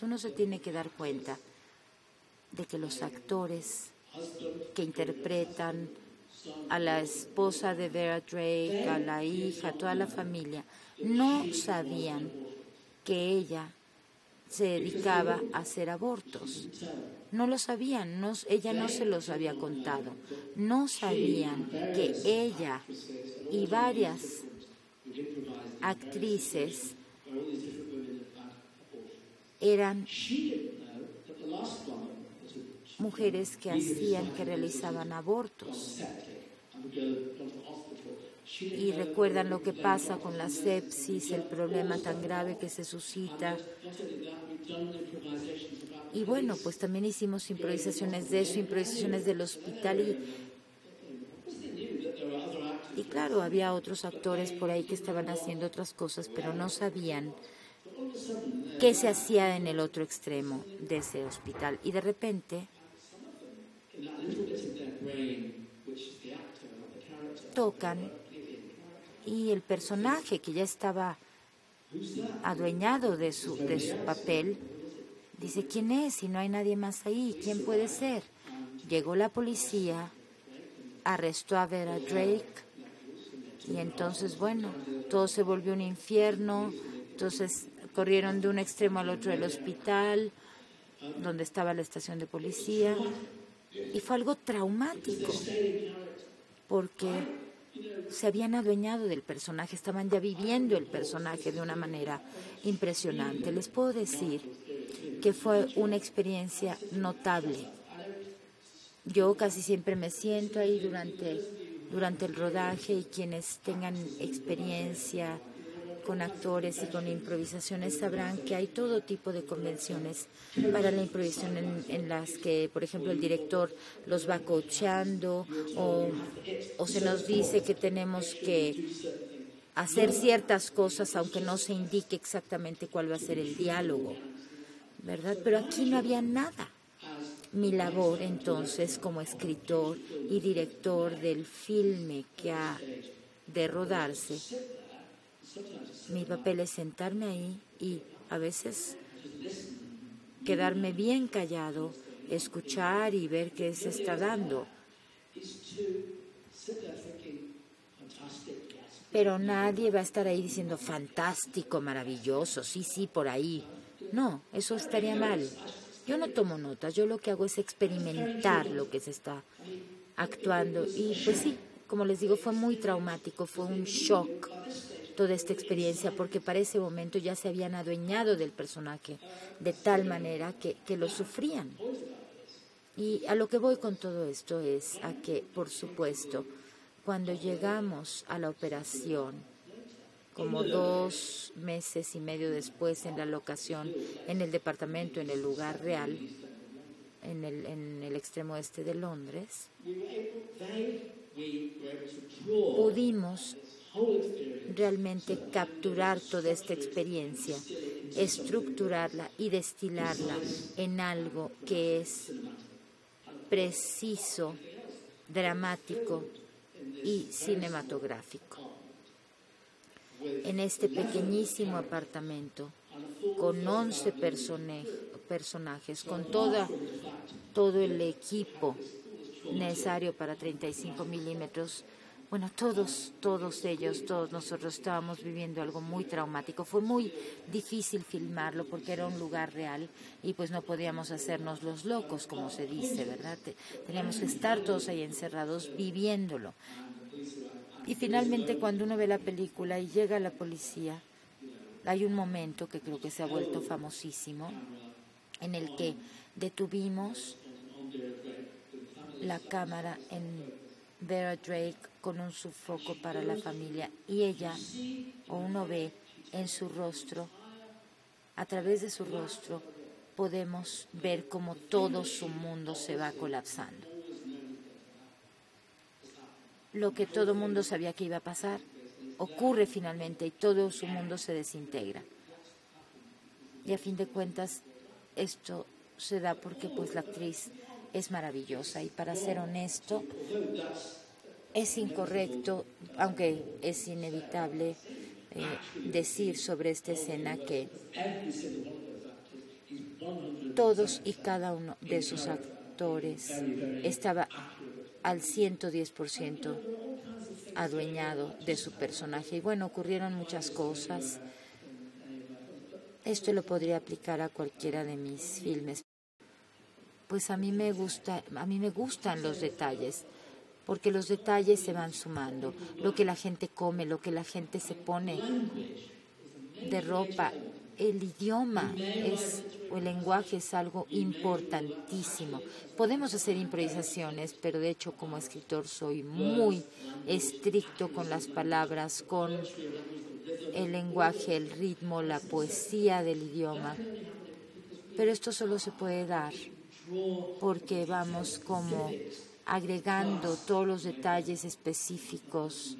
uno se tiene que dar cuenta de que los actores que interpretan a la esposa de Vera Drake, a la hija, toda la familia, no sabían que ella se dedicaba a hacer abortos. No lo sabían, ella no se los había contado. No sabían que ella y varias actrices eran mujeres que hacían, que realizaban abortos. Y recuerdan lo que pasa con la sepsis, el problema tan grave que se suscita. Y bueno, pues también hicimos improvisaciones de eso, improvisaciones del hospital y, y claro, había otros actores por ahí que estaban haciendo otras cosas, pero no sabían qué se hacía en el otro extremo de ese hospital. Y de repente tocan y el personaje que ya estaba adueñado de su, de su papel dice, ¿quién es? Si no hay nadie más ahí, ¿quién puede ser? Llegó la policía, arrestó a Vera Drake y entonces, bueno, todo se volvió un infierno, entonces corrieron de un extremo al otro del hospital, donde estaba la estación de policía, y fue algo traumático, porque se habían adueñado del personaje, estaban ya viviendo el personaje de una manera impresionante. Les puedo decir que fue una experiencia notable. Yo casi siempre me siento ahí durante, durante el rodaje y quienes tengan experiencia con actores y con improvisaciones sabrán que hay todo tipo de convenciones para la improvisación en, las que, por ejemplo, el director los va coachando o, o se nos dice que tenemos que hacer ciertas cosas aunque no se indique exactamente cuál va a ser el diálogo, ¿verdad? Pero aquí no había nada. Mi labor entonces como escritor y director del filme que ha de rodarse mi papel es sentarme ahí y a veces quedarme bien callado, escuchar y ver qué se está dando. Pero nadie va a estar ahí diciendo fantástico, maravilloso, sí, sí, por ahí. No, eso estaría mal. Yo no tomo notas, yo lo que hago es experimentar lo que se está actuando. Y pues sí, como les digo, fue muy traumático, fue un shock toda esta experiencia porque para ese momento ya se habían adueñado del personaje de tal manera que, que lo sufrían. Y a lo que voy con todo esto es a que, por supuesto, cuando llegamos a la operación, como dos meses y medio después en la locación, en el departamento, en el lugar real, en el, en el extremo este de Londres, pudimos realmente capturar toda esta experiencia, estructurarla y destilarla en algo que es preciso, dramático y cinematográfico. En este pequeñísimo apartamento, con 11 personajes, con toda, todo el equipo necesario para 35 milímetros, bueno, todos, todos ellos, todos nosotros estábamos viviendo algo muy traumático. Fue muy difícil filmarlo porque era un lugar real y pues no podíamos hacernos los locos, como se dice, ¿verdad? Teníamos que estar todos ahí encerrados viviéndolo. Y finalmente cuando uno ve la película y llega la policía, hay un momento que creo que se ha vuelto famosísimo en el que detuvimos la cámara en Vera Drake con un sofoco para la familia y ella, o uno ve en su rostro, a través de su rostro, podemos ver cómo todo su mundo se va colapsando. Lo que todo mundo sabía que iba a pasar ocurre finalmente y todo su mundo se desintegra. Y a fin de cuentas, esto se da porque pues la actriz es maravillosa y para ser honesto, es incorrecto, aunque es inevitable eh, decir sobre esta escena que todos y cada uno de esos actores estaba al 110% adueñado de su personaje. Y bueno, ocurrieron muchas cosas. Esto lo podría aplicar a cualquiera de mis filmes. Pues a mí me gusta, a mí me gustan los detalles, porque los detalles se van sumando. Lo que la gente come, lo que la gente se pone de ropa, el idioma es o el lenguaje es algo importantísimo. Podemos hacer improvisaciones, pero de hecho como escritor soy muy estricto con las palabras, con el lenguaje, el ritmo, la poesía del idioma. Pero esto solo se puede dar porque vamos como agregando todos los detalles específicos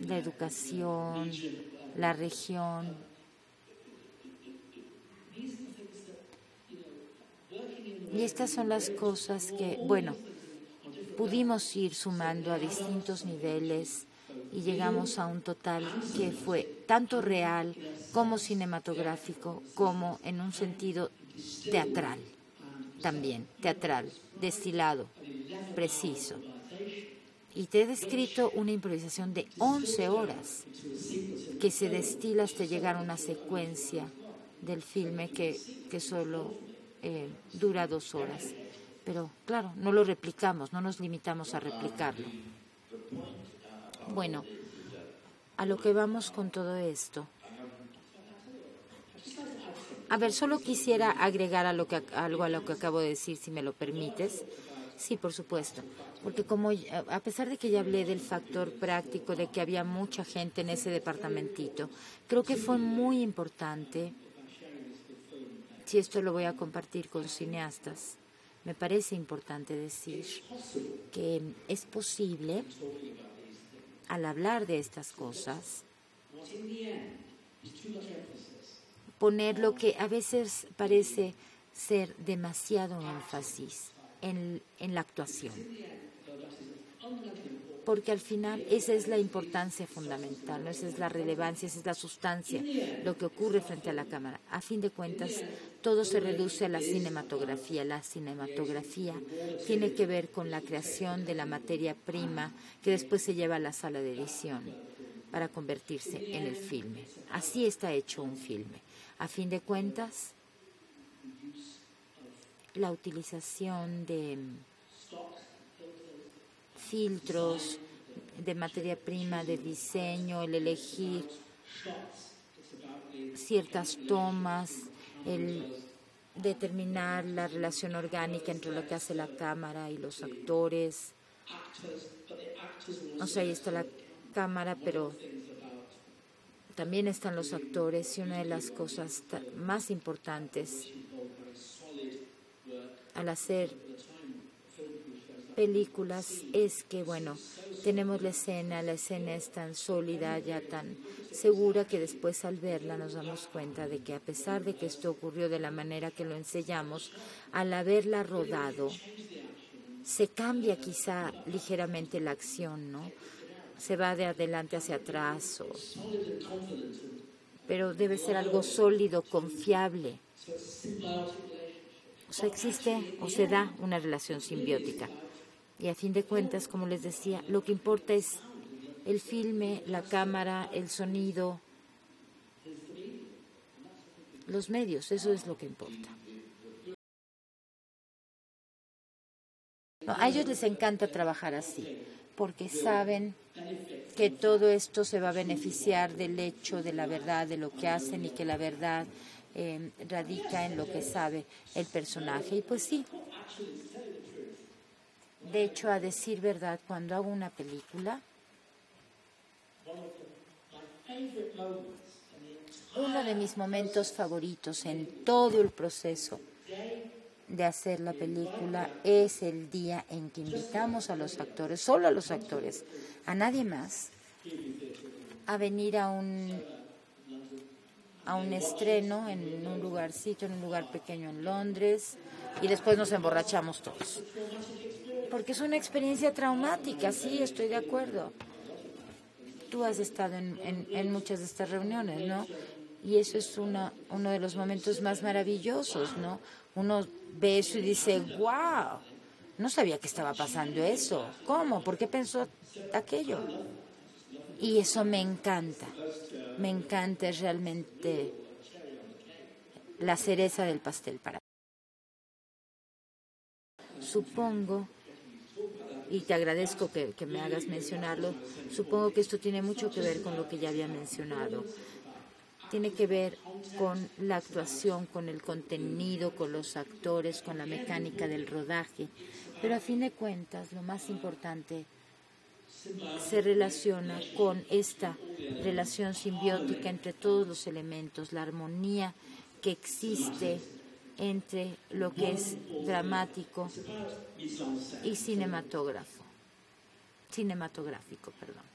la educación, la región. Y estas son las cosas que, bueno, pudimos ir sumando a distintos niveles y llegamos a un total que fue tanto real como cinematográfico, como en un sentido teatral, también, teatral, destilado, preciso. Y te he descrito una improvisación de 11 horas que se destila hasta llegar a una secuencia del filme que, que solo eh, dura dos horas. Pero claro, no lo replicamos, no nos limitamos a replicarlo. Bueno, a lo que vamos con todo esto. A ver, solo quisiera agregar a lo que, algo a lo que acabo de decir, si me lo permites. Sí, por supuesto porque como a pesar de que ya hablé del factor práctico, de que había mucha gente en ese departamentito, creo que fue muy importante, si esto lo voy a compartir con cineastas, me parece importante decir que es posible, al hablar de estas cosas, poner lo que a veces parece ser demasiado énfasis en, en la actuación porque al final esa es la importancia fundamental, esa es la relevancia, esa es la sustancia, lo que ocurre frente a la cámara. A fin de cuentas, todo se reduce a la cinematografía. La cinematografía tiene que ver con la creación de la materia prima que después se lleva a la sala de edición para convertirse en el filme. Así está hecho un filme. A fin de cuentas, la utilización de filtros de materia prima, de diseño, el elegir ciertas tomas, el determinar la relación orgánica entre lo que hace la cámara y los actores. O sea, ahí está la cámara, pero también están los actores y una de las cosas más importantes al hacer películas es que, bueno, tenemos la escena, la escena es tan sólida, ya tan segura que después al verla nos damos cuenta de que a pesar de que esto ocurrió de la manera que lo enseñamos, al haberla rodado, se cambia quizá ligeramente la acción, ¿no? Se va de adelante hacia atrás, pero debe ser algo sólido, confiable. O sea, existe o se da una relación simbiótica. Y a fin de cuentas, como les decía, lo que importa es el filme, la cámara, el sonido, los medios, eso es lo que importa. a ellos les encanta trabajar así, porque saben que todo esto se va a beneficiar del hecho de la verdad, de lo que hacen y que la verdad eh, radica en lo que sabe el personaje. Y pues sí, de hecho, a decir verdad, cuando hago una película, uno de mis momentos favoritos en todo el proceso de hacer la película es el día en que invitamos a los actores, solo a los actores, a nadie más, a venir a un a un estreno en un lugarcito, en un lugar pequeño en Londres, y después nos emborrachamos todos porque es una experiencia traumática, sí, estoy de acuerdo. Tú has estado en, en, muchas de estas reuniones, ¿no? Y eso es uno de los momentos más maravillosos, ¿no? Uno ve eso y dice, wow, no sabía que estaba pasando eso. ¿Cómo? ¿Por qué pensó aquello? Y eso me encanta. Me encanta realmente la cereza del pastel para Supongo, y te agradezco que, me hagas mencionarlo, supongo que esto tiene mucho que ver con lo que ya había mencionado. Tiene que ver con la actuación, con el contenido, con los actores, con la mecánica del rodaje. Pero a fin de cuentas, lo más importante se relaciona con esta relación simbiótica entre todos los elementos, la armonía que existe entre lo que es dramático y cinematógrafo, cinematográfico, perdón.